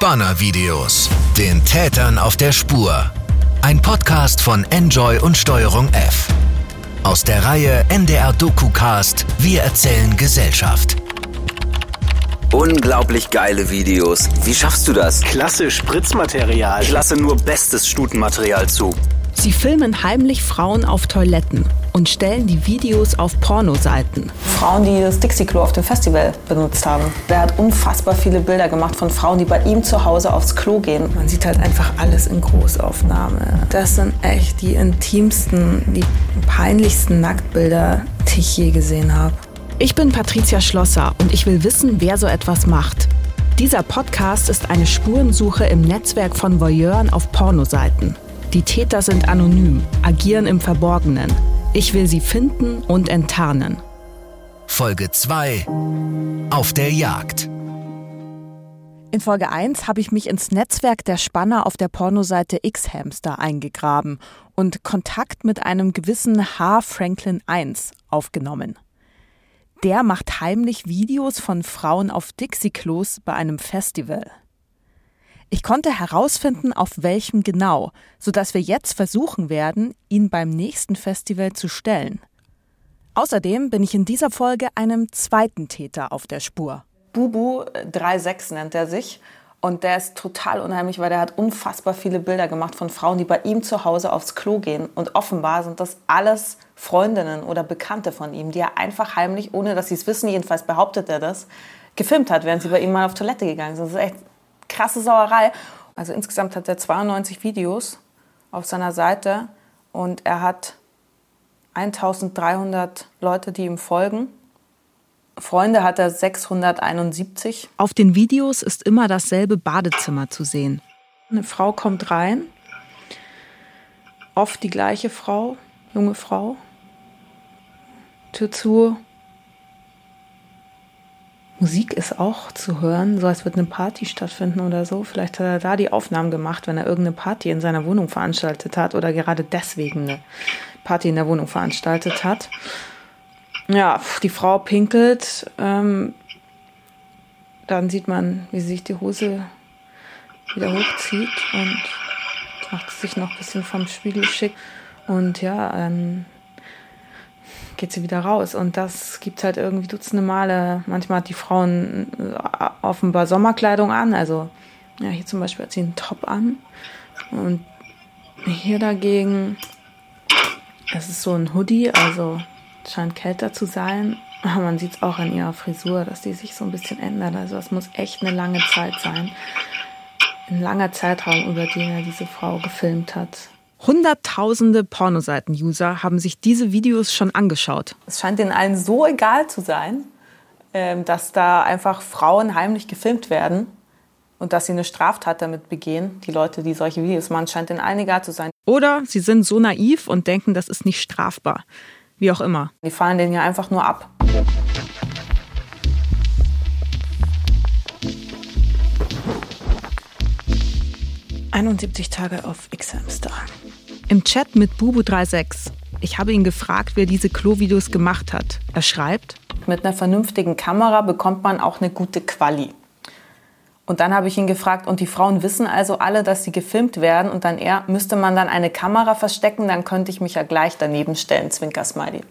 Spanner-Videos. Den Tätern auf der Spur. Ein Podcast von Enjoy und Steuerung F. Aus der Reihe NDR DokuCast Wir erzählen Gesellschaft. Unglaublich geile Videos. Wie schaffst du das? Klasse Spritzmaterial. Ich lasse nur bestes Stutenmaterial zu. Sie filmen heimlich Frauen auf Toiletten und stellen die Videos auf Pornoseiten. Frauen, die das Dixie-Klo auf dem Festival benutzt haben. Der hat unfassbar viele Bilder gemacht von Frauen, die bei ihm zu Hause aufs Klo gehen. Man sieht halt einfach alles in Großaufnahme. Das sind echt die intimsten, die peinlichsten Nacktbilder, die ich je gesehen habe. Ich bin Patricia Schlosser und ich will wissen, wer so etwas macht. Dieser Podcast ist eine Spurensuche im Netzwerk von Voyeuren auf Pornoseiten. Die Täter sind anonym, agieren im Verborgenen. Ich will sie finden und enttarnen. Folge 2 Auf der Jagd. In Folge 1 habe ich mich ins Netzwerk der Spanner auf der Pornoseite X-Hamster eingegraben und Kontakt mit einem gewissen H. Franklin 1 aufgenommen. Der macht heimlich Videos von Frauen auf Dixie-Klos bei einem Festival. Ich konnte herausfinden, auf welchem genau, sodass wir jetzt versuchen werden, ihn beim nächsten Festival zu stellen. Außerdem bin ich in dieser Folge einem zweiten Täter auf der Spur. Bubu 36 nennt er sich. Und der ist total unheimlich, weil der hat unfassbar viele Bilder gemacht von Frauen, die bei ihm zu Hause aufs Klo gehen. Und offenbar sind das alles Freundinnen oder Bekannte von ihm, die er einfach heimlich, ohne dass sie es wissen, jedenfalls behauptet er das, gefilmt hat, während sie bei ihm mal auf Toilette gegangen sind. Das ist echt krasse Sauerei. Also insgesamt hat er 92 Videos auf seiner Seite und er hat 1300 Leute, die ihm folgen. Freunde hat er 671. Auf den Videos ist immer dasselbe Badezimmer zu sehen. Eine Frau kommt rein, oft die gleiche Frau, junge Frau. Tür zu. Musik ist auch zu hören, so als würde eine Party stattfinden oder so. Vielleicht hat er da die Aufnahmen gemacht, wenn er irgendeine Party in seiner Wohnung veranstaltet hat oder gerade deswegen eine Party in der Wohnung veranstaltet hat. Ja, die Frau pinkelt. Ähm, dann sieht man, wie sie sich die Hose wieder hochzieht und macht sich noch ein bisschen vom Spiegel schick. Und ja, dann geht sie wieder raus. Und das gibt halt irgendwie dutzende Male. Manchmal hat die Frauen äh, offenbar Sommerkleidung an. Also, ja, hier zum Beispiel hat sie einen Top an. Und hier dagegen, es ist so ein Hoodie, also scheint kälter zu sein. Aber man sieht es auch an ihrer Frisur, dass die sich so ein bisschen ändert. Also, es muss echt eine lange Zeit sein. Ein langer Zeitraum, über den er diese Frau gefilmt hat. Hunderttausende Pornoseiten-User haben sich diese Videos schon angeschaut. Es scheint ihnen allen so egal zu sein, ähm, dass da einfach Frauen heimlich gefilmt werden und dass sie eine Straftat damit begehen. Die Leute, die solche Videos machen, scheint ihnen allen egal zu sein. Oder sie sind so naiv und denken, das ist nicht strafbar. Wie auch immer. Die fallen denen ja einfach nur ab. 71 Tage auf X-Hamster. Im Chat mit Bubu36. Ich habe ihn gefragt, wer diese Klo-Videos gemacht hat. Er schreibt: Mit einer vernünftigen Kamera bekommt man auch eine gute Quali. Und dann habe ich ihn gefragt, und die Frauen wissen also alle, dass sie gefilmt werden. Und dann er, müsste man dann eine Kamera verstecken, dann könnte ich mich ja gleich daneben stellen, Zwinker-Smiley.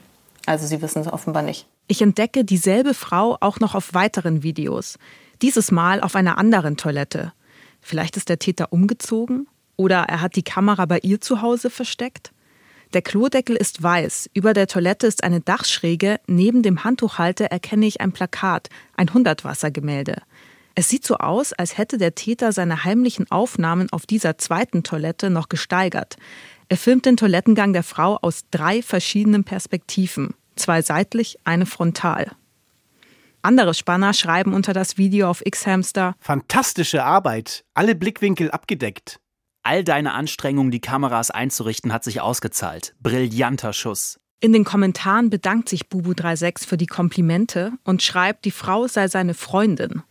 Also sie wissen es offenbar nicht. Ich entdecke dieselbe Frau auch noch auf weiteren Videos. Dieses Mal auf einer anderen Toilette. Vielleicht ist der Täter umgezogen oder er hat die Kamera bei ihr zu Hause versteckt. Der Klodeckel ist weiß, über der Toilette ist eine Dachschräge, neben dem Handtuchhalter erkenne ich ein Plakat, ein Hundertwassergemälde. Es sieht so aus, als hätte der Täter seine heimlichen Aufnahmen auf dieser zweiten Toilette noch gesteigert. Er filmt den Toilettengang der Frau aus drei verschiedenen Perspektiven, zwei seitlich, eine frontal. Andere Spanner schreiben unter das Video auf X-Hamster Fantastische Arbeit, alle Blickwinkel abgedeckt. All deine Anstrengungen, die Kameras einzurichten, hat sich ausgezahlt. Brillanter Schuss. In den Kommentaren bedankt sich Bubu36 für die Komplimente und schreibt, die Frau sei seine Freundin.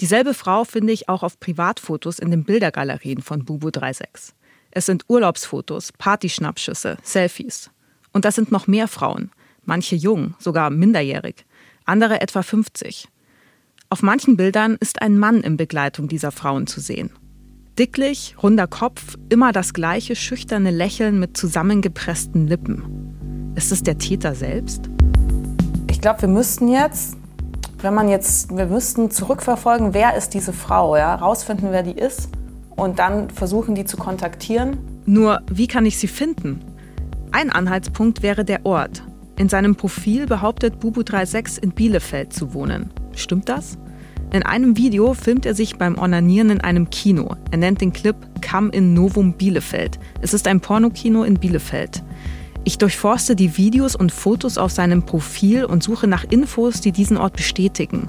Dieselbe Frau finde ich auch auf Privatfotos in den Bildergalerien von Bubu36. Es sind Urlaubsfotos, Partyschnappschüsse, Selfies. Und das sind noch mehr Frauen, manche jung, sogar minderjährig andere etwa 50. Auf manchen Bildern ist ein Mann in Begleitung dieser Frauen zu sehen. Dicklich, runder Kopf, immer das gleiche schüchterne Lächeln mit zusammengepressten Lippen. Ist es der Täter selbst? Ich glaube, wir müssten jetzt, wenn man jetzt, wir müssten zurückverfolgen, wer ist diese Frau, ja, rausfinden, wer die ist und dann versuchen, die zu kontaktieren. Nur, wie kann ich sie finden? Ein Anhaltspunkt wäre der Ort. In seinem Profil behauptet Bubu36 in Bielefeld zu wohnen. Stimmt das? In einem Video filmt er sich beim Onanieren in einem Kino. Er nennt den Clip Come in Novum Bielefeld. Es ist ein Pornokino in Bielefeld. Ich durchforste die Videos und Fotos auf seinem Profil und suche nach Infos, die diesen Ort bestätigen.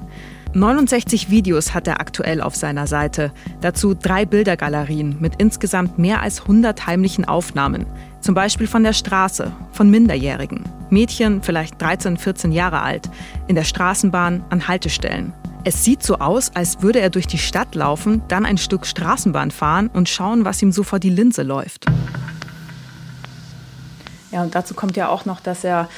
69 Videos hat er aktuell auf seiner Seite. Dazu drei Bildergalerien mit insgesamt mehr als 100 heimlichen Aufnahmen. Zum Beispiel von der Straße, von Minderjährigen. Mädchen, vielleicht 13, 14 Jahre alt. In der Straßenbahn, an Haltestellen. Es sieht so aus, als würde er durch die Stadt laufen, dann ein Stück Straßenbahn fahren und schauen, was ihm so vor die Linse läuft. Ja, und dazu kommt ja auch noch, dass er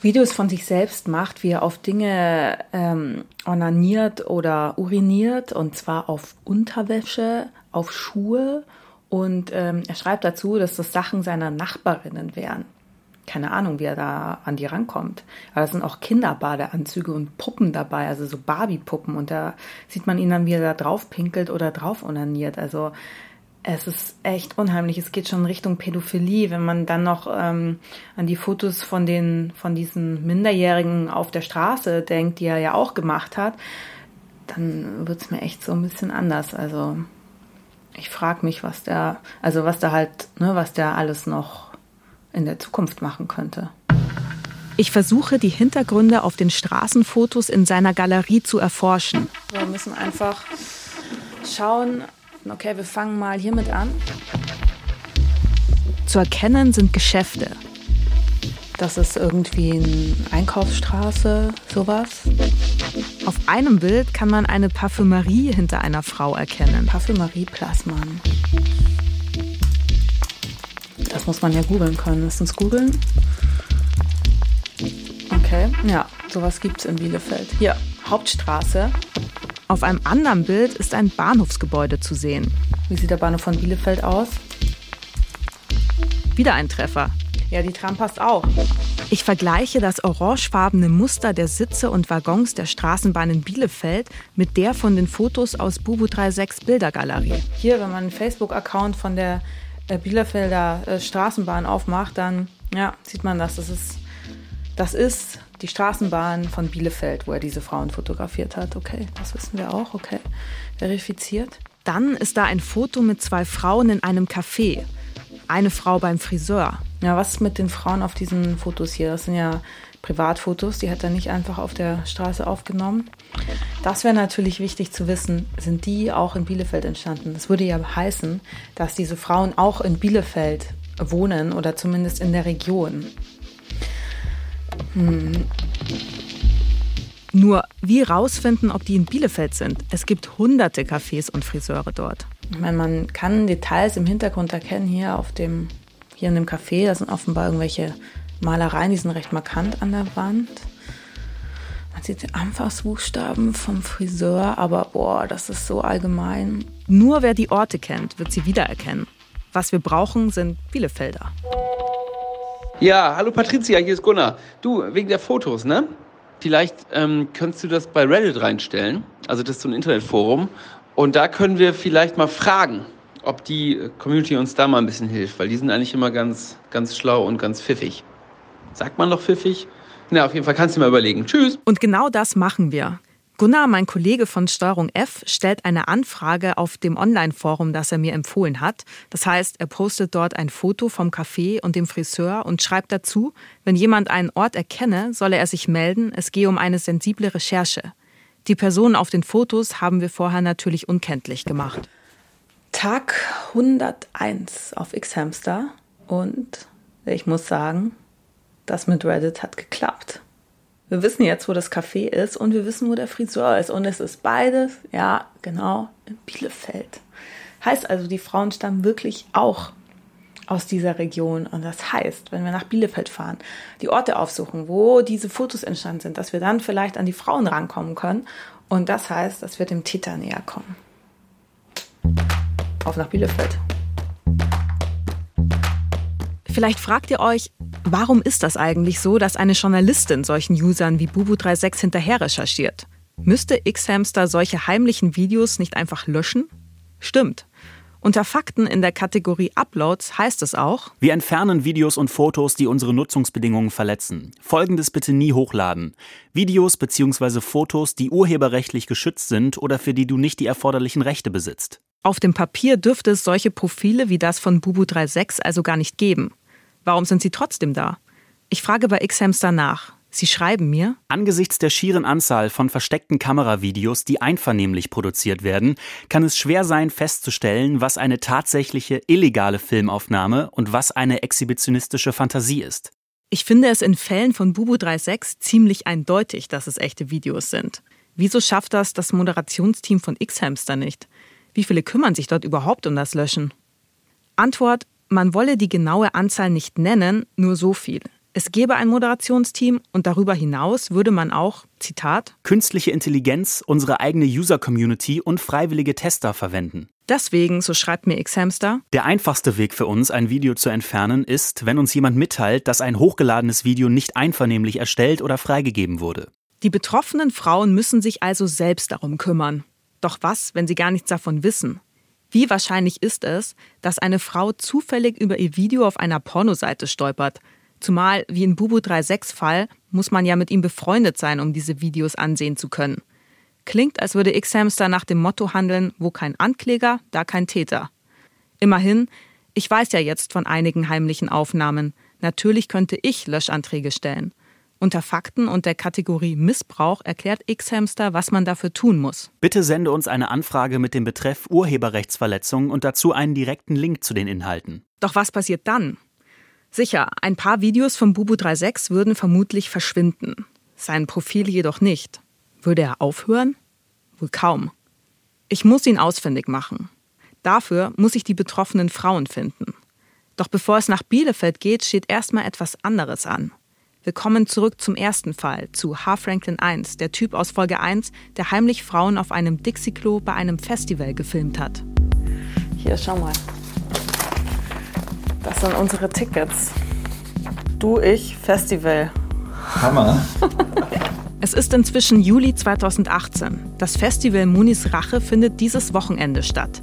Videos von sich selbst macht, wie er auf Dinge ähm, onaniert oder uriniert, und zwar auf Unterwäsche, auf Schuhe. Und ähm, er schreibt dazu, dass das Sachen seiner Nachbarinnen wären keine Ahnung, wie er da an die rankommt. Aber es sind auch Kinderbadeanzüge und Puppen dabei, also so Barbie-Puppen. Und da sieht man ihn dann, wie er da drauf pinkelt oder drauf onaniert. Also es ist echt unheimlich. Es geht schon Richtung Pädophilie, wenn man dann noch ähm, an die Fotos von den von diesen Minderjährigen auf der Straße denkt, die er ja auch gemacht hat, dann wird's mir echt so ein bisschen anders. Also ich frage mich, was der, also was da halt, ne, was der alles noch in der Zukunft machen könnte. Ich versuche, die Hintergründe auf den Straßenfotos in seiner Galerie zu erforschen. Wir müssen einfach schauen, okay, wir fangen mal hiermit an. Zu erkennen sind Geschäfte. Das ist irgendwie eine Einkaufsstraße, sowas. Auf einem Bild kann man eine Parfümerie hinter einer Frau erkennen. Parfümerie Plasman. Das muss man ja googeln können. Lass uns googeln. Okay, ja, sowas gibt es in Bielefeld. Hier, Hauptstraße. Auf einem anderen Bild ist ein Bahnhofsgebäude zu sehen. Wie sieht der Bahnhof von Bielefeld aus? Wieder ein Treffer. Ja, die Tram passt auch. Ich vergleiche das orangefarbene Muster der Sitze und Waggons der Straßenbahn in Bielefeld mit der von den Fotos aus Bubu 36 Bildergalerie. Hier, wenn man einen Facebook-Account von der Bielefelder äh, Straßenbahn aufmacht, dann ja, sieht man das. Das ist, das ist die Straßenbahn von Bielefeld, wo er diese Frauen fotografiert hat. Okay, das wissen wir auch. Okay, verifiziert. Dann ist da ein Foto mit zwei Frauen in einem Café. Eine Frau beim Friseur. Ja, was ist mit den Frauen auf diesen Fotos hier? Das sind ja Privatfotos, die hat er nicht einfach auf der Straße aufgenommen. Das wäre natürlich wichtig zu wissen, sind die auch in Bielefeld entstanden? Das würde ja heißen, dass diese Frauen auch in Bielefeld wohnen oder zumindest in der Region. Hm. Nur wie rausfinden, ob die in Bielefeld sind? Es gibt hunderte Cafés und Friseure dort. Ich meine, man kann Details im Hintergrund erkennen hier auf dem hier in dem Café. Da sind offenbar irgendwelche Malereien, die sind recht markant an der Wand. Man sieht die Anfangsbuchstaben vom Friseur, aber boah, das ist so allgemein. Nur wer die Orte kennt, wird sie wiedererkennen. Was wir brauchen, sind Bielefelder. Ja, hallo Patricia, hier ist Gunnar. Du, wegen der Fotos, ne? Vielleicht ähm, könntest du das bei Reddit reinstellen. Also das ist so ein Internetforum. Und da können wir vielleicht mal fragen, ob die Community uns da mal ein bisschen hilft, weil die sind eigentlich immer ganz, ganz schlau und ganz pfiffig. Sagt man doch pfiffig? Na, auf jeden Fall kannst du mal überlegen. Tschüss. Und genau das machen wir. Gunnar, mein Kollege von Steuerung F, stellt eine Anfrage auf dem Online-Forum, das er mir empfohlen hat. Das heißt, er postet dort ein Foto vom Café und dem Friseur und schreibt dazu, wenn jemand einen Ort erkenne, solle er sich melden, es gehe um eine sensible Recherche. Die Personen auf den Fotos haben wir vorher natürlich unkenntlich gemacht. Tag 101 auf X-Hamster und ich muss sagen, das mit Reddit hat geklappt. Wir wissen jetzt, wo das Café ist und wir wissen, wo der Friseur ist. Und es ist beides, ja, genau, in Bielefeld. Heißt also, die Frauen stammen wirklich auch aus dieser Region. Und das heißt, wenn wir nach Bielefeld fahren, die Orte aufsuchen, wo diese Fotos entstanden sind, dass wir dann vielleicht an die Frauen rankommen können Und das heißt, dass wir dem Täter näher kommen. Auf nach Bielefeld. Vielleicht fragt ihr euch, warum ist das eigentlich so, dass eine Journalistin solchen Usern wie Bubu36 hinterher recherchiert? Müsste X-Hamster solche heimlichen Videos nicht einfach löschen? Stimmt. Unter Fakten in der Kategorie Uploads heißt es auch, wir entfernen Videos und Fotos, die unsere Nutzungsbedingungen verletzen. Folgendes bitte nie hochladen. Videos bzw. Fotos, die urheberrechtlich geschützt sind oder für die du nicht die erforderlichen Rechte besitzt. Auf dem Papier dürfte es solche Profile wie das von Bubu36 also gar nicht geben. Warum sind sie trotzdem da? Ich frage bei X-Hamster nach. Sie schreiben mir, Angesichts der schieren Anzahl von versteckten Kameravideos, die einvernehmlich produziert werden, kann es schwer sein festzustellen, was eine tatsächliche illegale Filmaufnahme und was eine exhibitionistische Fantasie ist. Ich finde es in Fällen von Bubu36 ziemlich eindeutig, dass es echte Videos sind. Wieso schafft das das Moderationsteam von X-Hamster nicht? Wie viele kümmern sich dort überhaupt um das Löschen? Antwort: Man wolle die genaue Anzahl nicht nennen, nur so viel. Es gäbe ein Moderationsteam und darüber hinaus würde man auch, Zitat, künstliche Intelligenz, unsere eigene User-Community und freiwillige Tester verwenden. Deswegen, so schreibt mir Xhamster, der einfachste Weg für uns, ein Video zu entfernen, ist, wenn uns jemand mitteilt, dass ein hochgeladenes Video nicht einvernehmlich erstellt oder freigegeben wurde. Die betroffenen Frauen müssen sich also selbst darum kümmern. Doch was, wenn sie gar nichts davon wissen? Wie wahrscheinlich ist es, dass eine Frau zufällig über ihr Video auf einer Pornoseite stolpert? Zumal, wie in Bubu 36 Fall, muss man ja mit ihm befreundet sein, um diese Videos ansehen zu können. Klingt, als würde X-Hamster nach dem Motto handeln, wo kein Ankläger, da kein Täter. Immerhin, ich weiß ja jetzt von einigen heimlichen Aufnahmen. Natürlich könnte ich Löschanträge stellen. Unter Fakten und der Kategorie Missbrauch erklärt X-Hamster, was man dafür tun muss. Bitte sende uns eine Anfrage mit dem Betreff Urheberrechtsverletzung und dazu einen direkten Link zu den Inhalten. Doch was passiert dann? Sicher, ein paar Videos von Bubu36 würden vermutlich verschwinden. Sein Profil jedoch nicht. Würde er aufhören? Wohl kaum. Ich muss ihn ausfindig machen. Dafür muss ich die betroffenen Frauen finden. Doch bevor es nach Bielefeld geht, steht erstmal etwas anderes an. Wir kommen zurück zum ersten Fall, zu H. Franklin 1, der Typ aus Folge 1, der heimlich Frauen auf einem Dixie-Klo bei einem Festival gefilmt hat. Hier, schau mal. Das sind unsere Tickets. Du, ich, Festival. Hammer. Es ist inzwischen Juli 2018. Das Festival Munis Rache findet dieses Wochenende statt.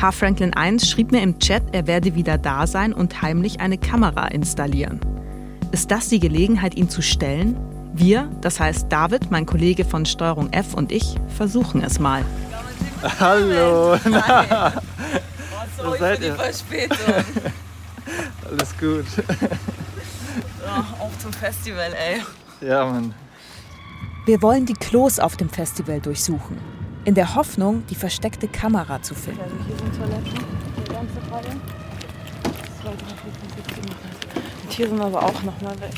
H. Franklin 1 schrieb mir im Chat, er werde wieder da sein und heimlich eine Kamera installieren ist das die Gelegenheit, ihn zu stellen? Wir, das heißt David, mein Kollege von Steuerung F und ich, versuchen es mal. Hallo. Hi. Oh, sorry seid für die? Verspätung. Alles gut. Oh, auf zum Festival, ey. Ja, Mann. Wir wollen die Klos auf dem Festival durchsuchen, in der Hoffnung, die versteckte Kamera zu finden. Also hier sind Toiletten, die ganze Reihe. 2, 3, 4, 5, 6, 7, 8. Tieren aber auch noch mal weg.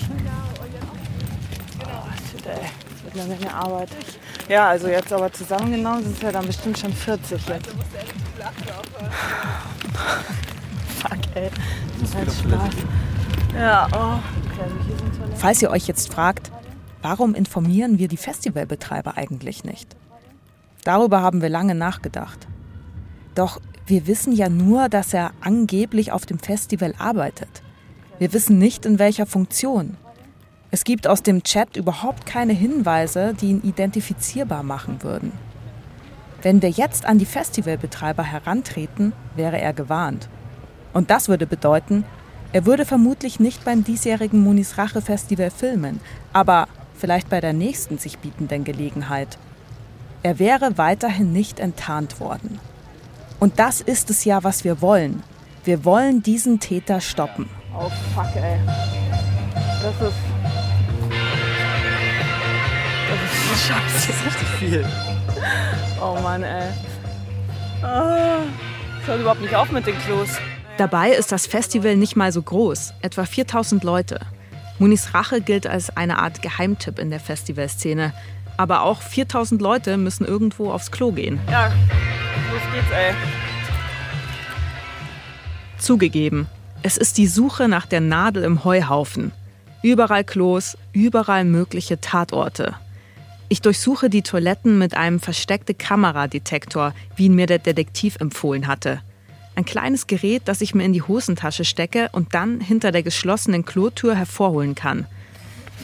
Oh, shit, ey. Das wird eine Menge Arbeit. Ja, also jetzt aber zusammengenommen sind es ja dann bestimmt schon 40 jetzt. Fuck, ey. Das ist halt Spaß. Ja, oh. Also Falls ihr euch jetzt fragt, warum informieren wir die Festivalbetreiber eigentlich nicht? Darüber haben wir lange nachgedacht. Doch wir wissen ja nur, dass er angeblich auf dem Festival arbeitet. Wir wissen nicht, in welcher Funktion. Es gibt aus dem Chat überhaupt keine Hinweise, die ihn identifizierbar machen würden. Wenn wir jetzt an die Festivalbetreiber herantreten, wäre er gewarnt. Und das würde bedeuten, er würde vermutlich nicht beim diesjährigen Munis Rache Festival filmen, aber vielleicht bei der nächsten sich bietenden Gelegenheit. Er wäre weiterhin nicht enttarnt worden. Und das ist es ja, was wir wollen. Wir wollen diesen Täter stoppen. Oh fuck, ey. Das ist. Das ist so scheiße. Das ist richtig viel. Oh Mann, ey. Oh, ich höre überhaupt nicht auf mit den Klos. Dabei ist das Festival nicht mal so groß, etwa 4000 Leute. Munis Rache gilt als eine Art Geheimtipp in der Festivalszene. Aber auch 4000 Leute müssen irgendwo aufs Klo gehen. Ja, los geht's, ey. Zugegeben, es ist die Suche nach der Nadel im Heuhaufen. Überall Klos, überall mögliche Tatorte. Ich durchsuche die Toiletten mit einem versteckte Kameradetektor, wie ihn mir der Detektiv empfohlen hatte. Ein kleines Gerät, das ich mir in die Hosentasche stecke und dann hinter der geschlossenen Klotür hervorholen kann.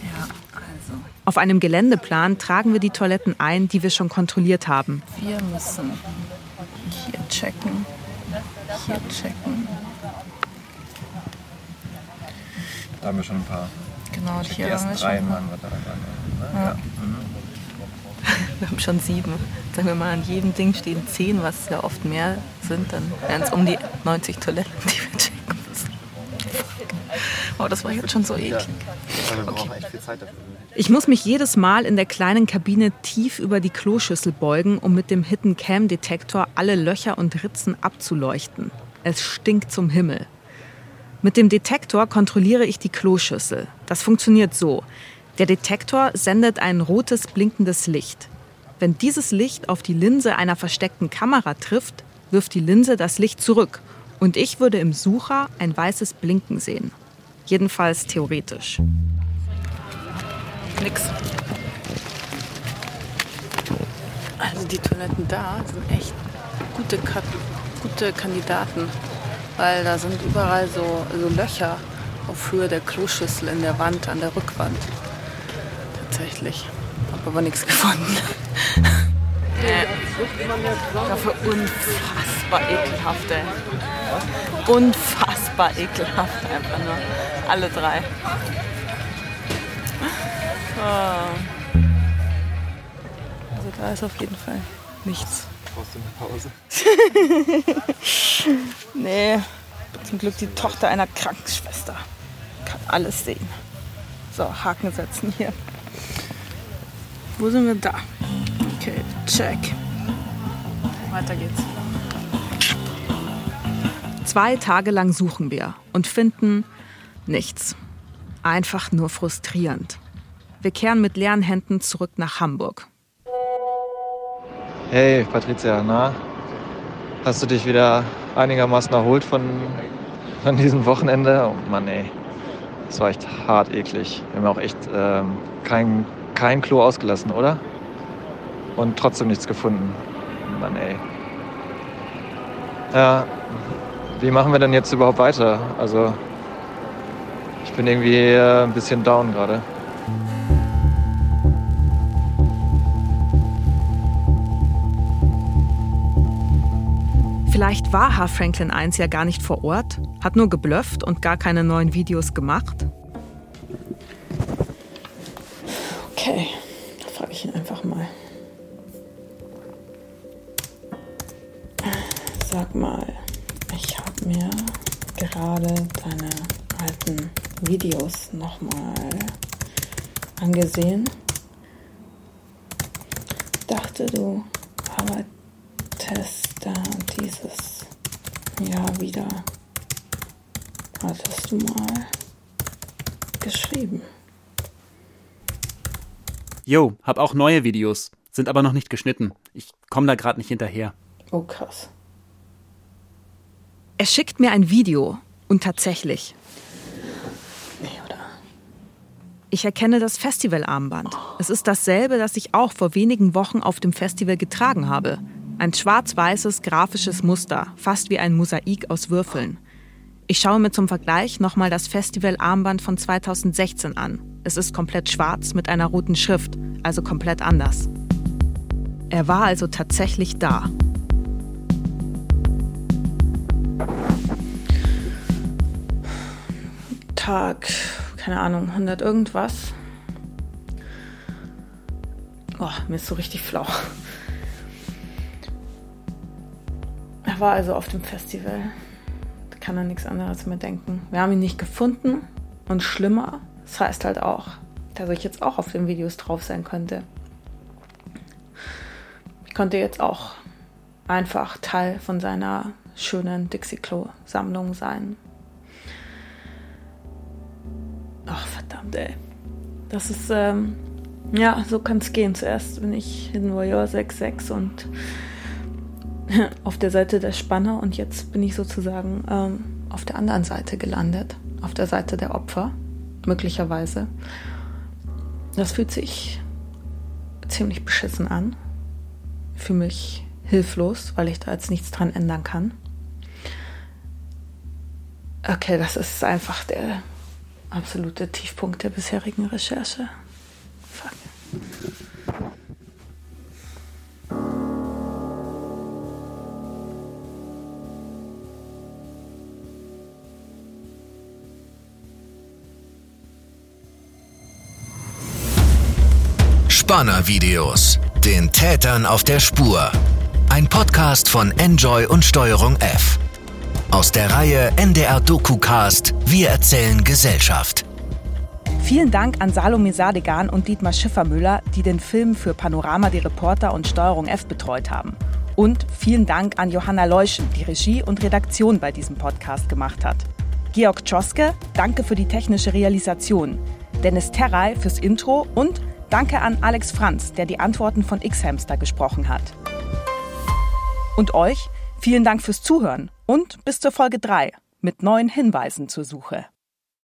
Ja, also. Auf einem Geländeplan tragen wir die Toiletten ein, die wir schon kontrolliert haben. Wir müssen hier checken, hier checken. Da haben wir schon ein paar. Genau, Die hier haben wir ersten schon. drei waren wir da. Waren ne? ja. Wir haben schon sieben. Sagen wir mal, an jedem Ding stehen zehn, was ja oft mehr sind. Dann wären es um die 90 Toiletten, die wir checken müssen. Oh, das war jetzt schon so eklig. Also dafür. Ich muss mich jedes Mal in der kleinen Kabine tief über die Kloschüssel beugen, um mit dem Hidden Cam Detektor alle Löcher und Ritzen abzuleuchten. Es stinkt zum Himmel. Mit dem Detektor kontrolliere ich die Kloschüssel. Das funktioniert so. Der Detektor sendet ein rotes blinkendes Licht. Wenn dieses Licht auf die Linse einer versteckten Kamera trifft, wirft die Linse das Licht zurück und ich würde im Sucher ein weißes Blinken sehen. Jedenfalls theoretisch. Nix. Also die Toiletten da sind echt gute, Ka gute Kandidaten, weil da sind überall so, so Löcher auf Höhe der Kloschüssel in der Wand, an der Rückwand. Tatsächlich. Hab aber nichts gefunden. Nee. Dafür unfassbar ekelhaft, ey. Unfassbar ekelhaft einfach nur. Alle drei. Oh. Also da ist auf jeden Fall nichts. Brauchst du eine Pause? Nee, zum Glück die Tochter einer Krankenschwester. Kann alles sehen. So, Haken setzen hier. Wo sind wir da? Okay, check. Weiter geht's. Zwei Tage lang suchen wir und finden nichts. Einfach nur frustrierend. Wir kehren mit leeren Händen zurück nach Hamburg. Hey Patricia, na? Hast du dich wieder einigermaßen erholt von, von diesem Wochenende? Oh Mann ey, das war echt hart eklig. Wir haben auch echt ähm, kein, kein Klo ausgelassen, oder? Und trotzdem nichts gefunden. Mann ey. Ja, wie machen wir denn jetzt überhaupt weiter? Also, ich bin irgendwie äh, ein bisschen down gerade. Vielleicht war H. Franklin 1 ja gar nicht vor Ort, hat nur geblufft und gar keine neuen Videos gemacht. Okay, frage ich ihn einfach mal. Sag mal, ich habe mir gerade deine alten Videos nochmal angesehen. Dachte, du arbeitest dieses Jahr wieder. Hattest du mal geschrieben? Jo, hab auch neue Videos, sind aber noch nicht geschnitten. Ich komme da gerade nicht hinterher. Oh krass. Er schickt mir ein Video und tatsächlich. Nee, oder? Ich erkenne das Festivalarmband. Es ist dasselbe, das ich auch vor wenigen Wochen auf dem Festival getragen habe. Ein schwarz-weißes grafisches Muster, fast wie ein Mosaik aus Würfeln. Ich schaue mir zum Vergleich nochmal das Festivalarmband von 2016 an. Es ist komplett schwarz mit einer roten Schrift, also komplett anders. Er war also tatsächlich da. Tag, keine Ahnung, 100 irgendwas. Oh, mir ist so richtig flau. War also auf dem Festival. Da kann er nichts anderes mehr denken. Wir haben ihn nicht gefunden. Und schlimmer, das heißt halt auch, dass ich jetzt auch auf den Videos drauf sein könnte. Ich konnte jetzt auch einfach Teil von seiner schönen Dixie-Klo-Sammlung sein. Ach, verdammt, ey. Das ist, ähm, ja, so kann es gehen. Zuerst bin ich Hidden Warrior 6.6 und auf der Seite der Spanner und jetzt bin ich sozusagen ähm, auf der anderen Seite gelandet. Auf der Seite der Opfer, möglicherweise. Das fühlt sich ziemlich beschissen an. Fühle mich hilflos, weil ich da jetzt nichts dran ändern kann. Okay, das ist einfach der absolute Tiefpunkt der bisherigen Recherche. Fuck. Spanner-Videos. Den Tätern auf der Spur. Ein Podcast von Enjoy und Steuerung F. Aus der Reihe NDR DokuCast Wir erzählen Gesellschaft. Vielen Dank an Salome Sadegan und Dietmar Schiffermüller, die den Film für Panorama die Reporter und Steuerung F betreut haben. Und vielen Dank an Johanna Leuschen, die Regie und Redaktion bei diesem Podcast gemacht hat. Georg Tschoske, danke für die technische Realisation. Dennis Terrei fürs Intro und Danke an Alex Franz, der die Antworten von X-Hamster gesprochen hat. Und euch vielen Dank fürs Zuhören und bis zur Folge 3 mit neuen Hinweisen zur Suche.